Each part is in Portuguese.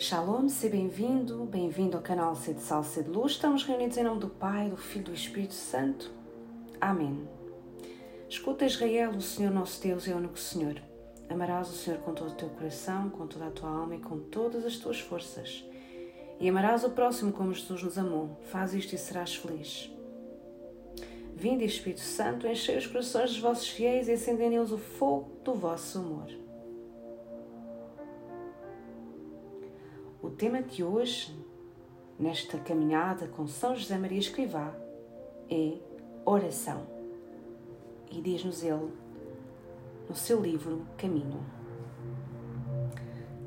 Shalom, seja bem-vindo, bem-vindo ao canal C de Sal, C de Luz. Estamos reunidos em nome do Pai, do Filho e do Espírito Santo. Amém. Escuta, Israel, o Senhor nosso Deus é o único Senhor. Amarás o Senhor com todo o teu coração, com toda a tua alma e com todas as tuas forças. E amarás o próximo como Jesus nos amou. Faz isto e serás feliz. Vinde, Espírito Santo, enchei os corações dos vossos fiéis e acendei neles o fogo do vosso amor. Tema de hoje, nesta caminhada com São José Maria Escrivá, é oração. E diz-nos ele no seu livro Caminho.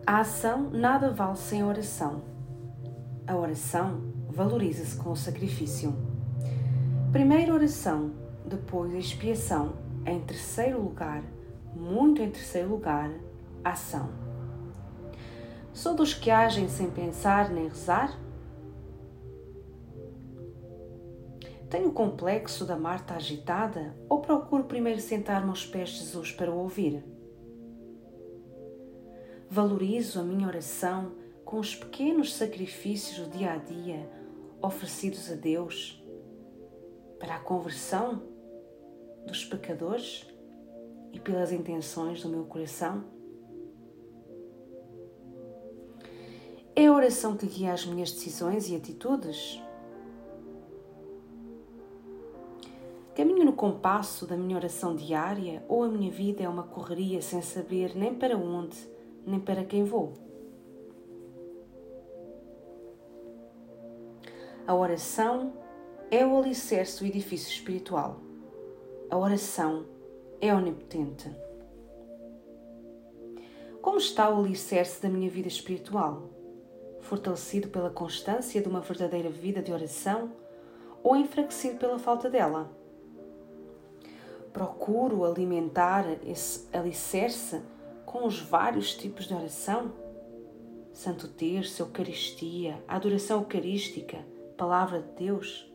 A ação nada vale sem oração. A oração valoriza-se com o sacrifício. Primeiro oração, depois expiação, em terceiro lugar, muito em terceiro lugar, ação. Sou dos que agem sem pensar nem rezar? Tenho o complexo da Marta agitada ou procuro primeiro sentar-me aos pés de Jesus para o ouvir? Valorizo a minha oração com os pequenos sacrifícios do dia a dia oferecidos a Deus para a conversão dos pecadores e pelas intenções do meu coração? É a oração que guia as minhas decisões e atitudes? Caminho no compasso da minha oração diária ou a minha vida é uma correria sem saber nem para onde, nem para quem vou? A oração é o alicerce do edifício espiritual. A oração é onipotente. Como está o alicerce da minha vida espiritual? Fortalecido pela constância de uma verdadeira vida de oração ou enfraquecido pela falta dela? Procuro alimentar esse alicerce com os vários tipos de oração? Santo Terço, Eucaristia, adoração eucarística, Palavra de Deus?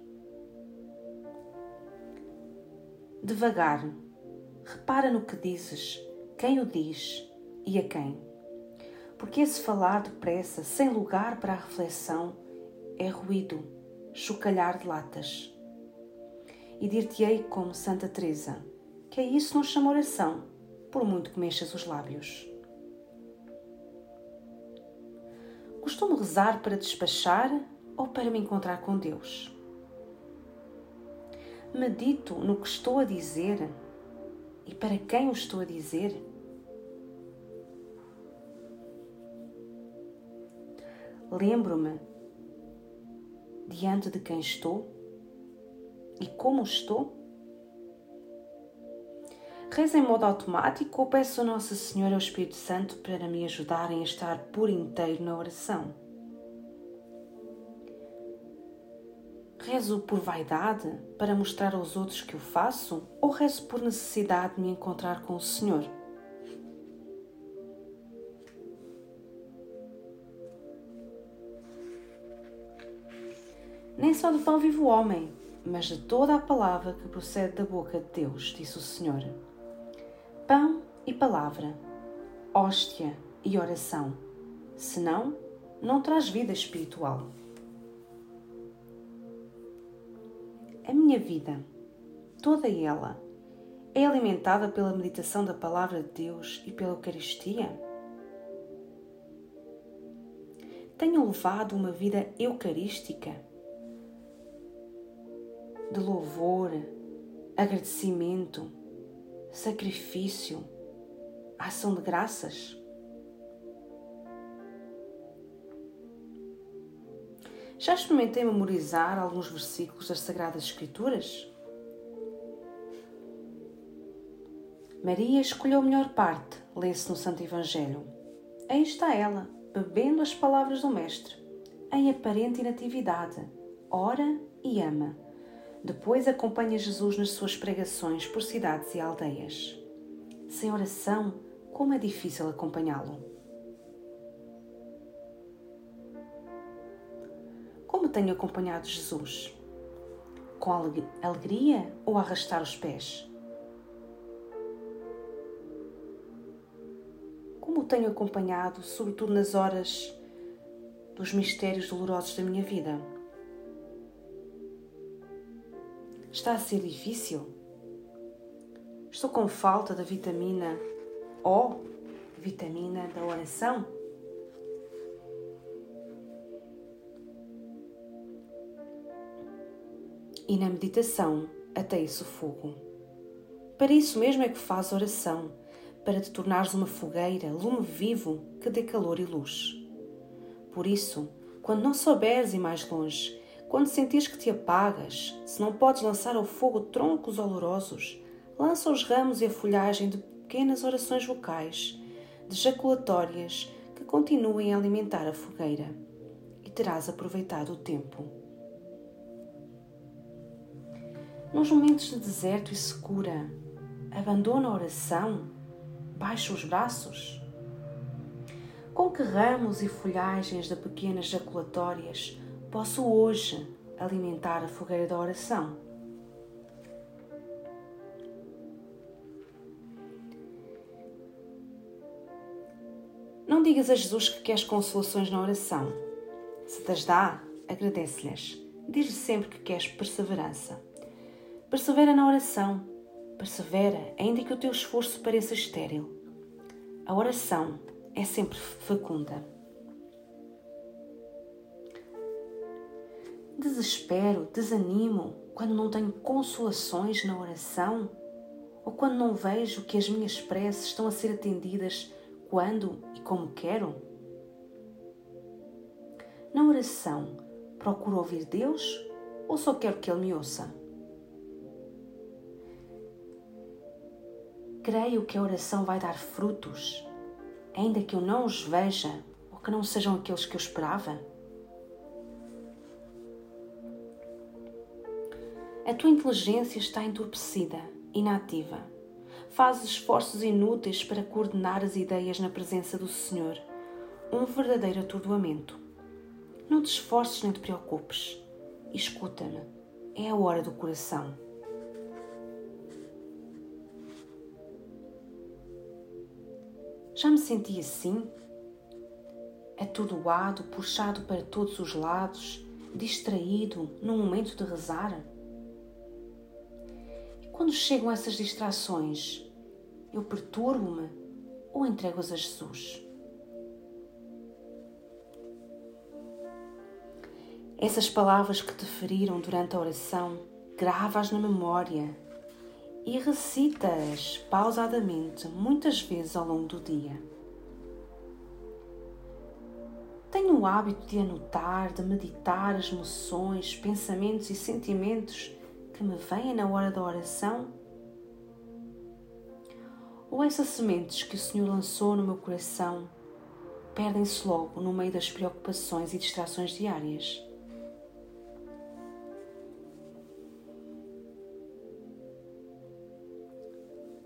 Devagar, repara no que dizes, quem o diz e a quem. Porque esse falar depressa, sem lugar para a reflexão, é ruído, chocalhar de latas. E dir-te-ei como Santa Teresa, que a isso não chama oração, por muito que mexas os lábios. Costumo rezar para despachar ou para me encontrar com Deus? Medito no que estou a dizer e para quem o estou a dizer? Lembro-me diante de quem estou e como estou? Rezo em modo automático ou peço a Nossa Senhora e ao Espírito Santo para me ajudarem a estar por inteiro na oração? Rezo por vaidade para mostrar aos outros que o faço ou rezo por necessidade de me encontrar com o Senhor? Nem só do pão vive o homem, mas de toda a palavra que procede da boca de Deus, disse o Senhor. Pão e palavra, hóstia e oração, senão não traz vida espiritual. A minha vida, toda ela, é alimentada pela meditação da palavra de Deus e pela Eucaristia? Tenho levado uma vida eucarística? De louvor, agradecimento, sacrifício, ação de graças. Já experimentei memorizar alguns versículos das Sagradas Escrituras? Maria escolheu a melhor parte, lê-se no Santo Evangelho. Aí está ela, bebendo as palavras do Mestre, em aparente inatividade, ora e ama depois acompanha Jesus nas suas pregações por cidades e aldeias. Sem oração, como é difícil acompanhá-lo. Como tenho acompanhado Jesus? Com alegria ou arrastar os pés? Como tenho acompanhado, sobretudo nas horas dos mistérios dolorosos da minha vida? Está a ser difícil? Estou com falta da vitamina O, vitamina da oração? E na meditação até isso fogo. Para isso mesmo é que faz oração, para te tornares uma fogueira, lume vivo que dê calor e luz. Por isso, quando não souberes ir mais longe, quando sentires que te apagas, se não podes lançar ao fogo troncos olorosos, lança os ramos e a folhagem de pequenas orações vocais, de jaculatórias que continuem a alimentar a fogueira, e terás aproveitado o tempo. Nos momentos de deserto e secura, abandona a oração, baixa os braços. Com que ramos e folhagens de pequenas jaculatórias posso hoje alimentar a fogueira da oração? Não digas a Jesus que queres consolações na oração. Se te as dá, agradece-lhes. Diz-lhe sempre que queres perseverança. Persevera na oração. Persevera, ainda que o teu esforço pareça estéril. A oração é sempre fecunda. Desespero, desanimo quando não tenho consolações na oração ou quando não vejo que as minhas preces estão a ser atendidas quando e como quero? Na oração, procuro ouvir Deus ou só quero que Ele me ouça? Creio que a oração vai dar frutos, ainda que eu não os veja ou que não sejam aqueles que eu esperava? A tua inteligência está entorpecida, inativa. Fazes esforços inúteis para coordenar as ideias na presença do Senhor. Um verdadeiro atordoamento. Não te esforces nem te preocupes. Escuta-me. É a hora do coração. Já me senti assim? Atordoado, puxado para todos os lados, distraído no momento de rezar? Quando chegam essas distrações, eu perturbo-me ou entrego-as a Jesus? Essas palavras que te feriram durante a oração, grava-as na memória e recita-as pausadamente muitas vezes ao longo do dia. Tenho o hábito de anotar, de meditar as emoções, pensamentos e sentimentos que me vêm na hora da oração? Ou essas sementes que o Senhor lançou no meu coração perdem-se logo no meio das preocupações e distrações diárias?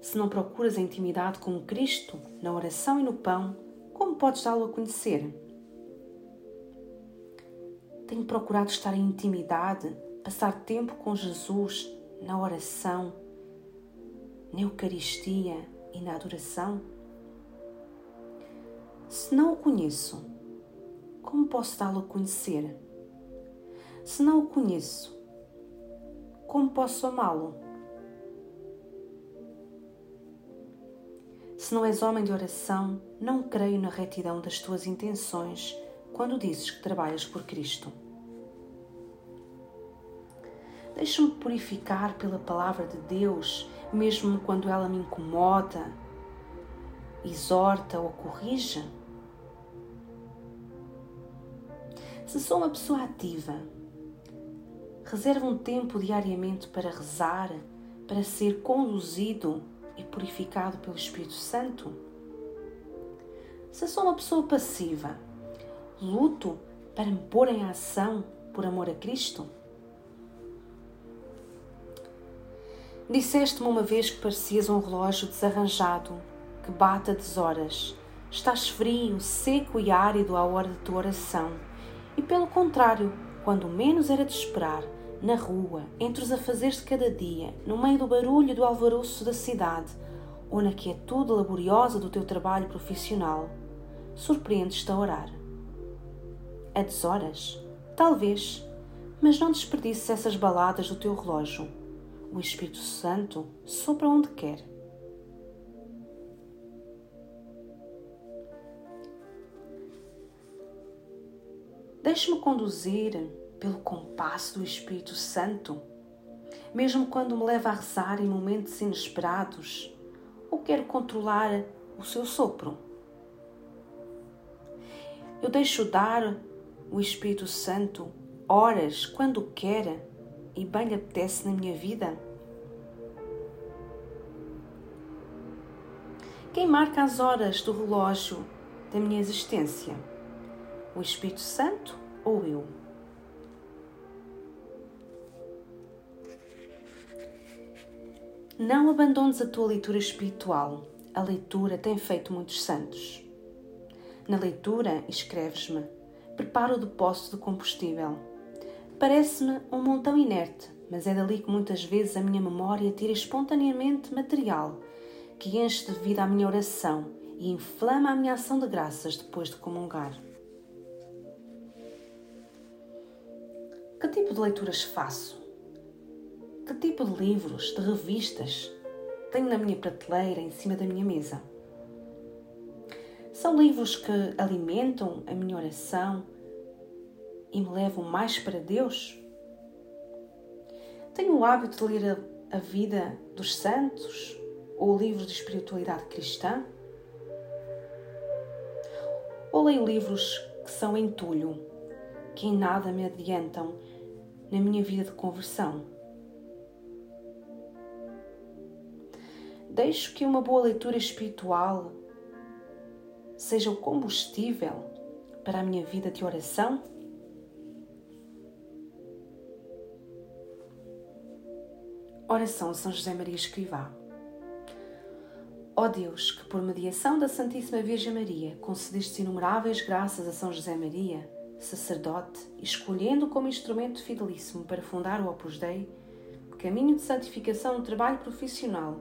Se não procuras a intimidade com Cristo na oração e no pão, como podes dá-lo a conhecer? Tenho procurado estar em intimidade, passar tempo com Jesus na oração, na Eucaristia e na adoração? Se não o conheço, como posso dá-lo a conhecer? Se não o conheço, como posso amá-lo? Se não és homem de oração, não creio na retidão das tuas intenções quando dizes que trabalhas por Cristo. Deixa-me purificar pela palavra de Deus, mesmo quando ela me incomoda, exorta ou corrige. Se sou uma pessoa ativa, reserva um tempo diariamente para rezar, para ser conduzido e purificado pelo Espírito Santo? Se sou uma pessoa passiva, luto para me pôr em ação por amor a Cristo? Disseste-me uma vez que parecias um relógio desarranjado, que bate a deshoras. Estás frio, seco e árido à hora de tua oração. E pelo contrário, quando menos era de esperar, na rua, entre os afazeres de cada dia, no meio do barulho do alvoroço da cidade, ou na quietude laboriosa do teu trabalho profissional, surpreendes-te a orar. A deshoras? Talvez, mas não desperdices essas baladas do teu relógio. O Espírito Santo sopra onde quer. Deixe-me conduzir pelo compasso do Espírito Santo, mesmo quando me leva a rezar em momentos inesperados, ou quero controlar o seu sopro. Eu deixo dar o Espírito Santo horas quando quer e bem lhe apetece na minha vida? Quem marca as horas do relógio da minha existência? O Espírito Santo ou eu? Não abandones a tua leitura espiritual. A leitura tem feito muitos santos. Na leitura, escreves-me: prepara o depósito de combustível. Parece-me um montão inerte, mas é dali que muitas vezes a minha memória tira espontaneamente material que enche de vida a minha oração e inflama a minha ação de graças depois de comungar. Que tipo de leituras faço? Que tipo de livros, de revistas tenho na minha prateleira em cima da minha mesa? São livros que alimentam a minha oração e me levam mais para Deus? Tenho o hábito de ler a, vida dos santos ou livros de espiritualidade cristã? Ou leio livros que são entulho, que em nada me adiantam na minha vida de conversão? Deixo que uma boa leitura espiritual seja o combustível para a minha vida de oração? Oração a São José Maria Escrivá. Ó Deus, que por mediação da Santíssima Virgem Maria concedeste inumeráveis graças a São José Maria, sacerdote, escolhendo como instrumento fidelíssimo para fundar o Opus Dei, caminho de santificação no trabalho profissional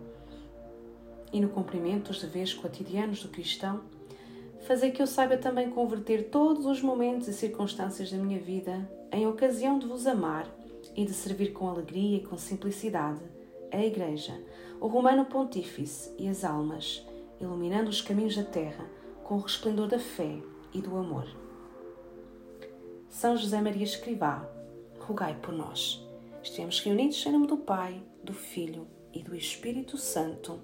e no cumprimento dos deveres cotidianos do cristão, fazer que eu saiba também converter todos os momentos e circunstâncias da minha vida em ocasião de vos amar e de servir com alegria e com simplicidade a Igreja, o Romano Pontífice e as almas, iluminando os caminhos da terra com o resplendor da fé e do amor. São José Maria Escrivá, rogai por nós. Estamos reunidos em nome do Pai, do Filho e do Espírito Santo.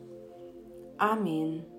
Amém.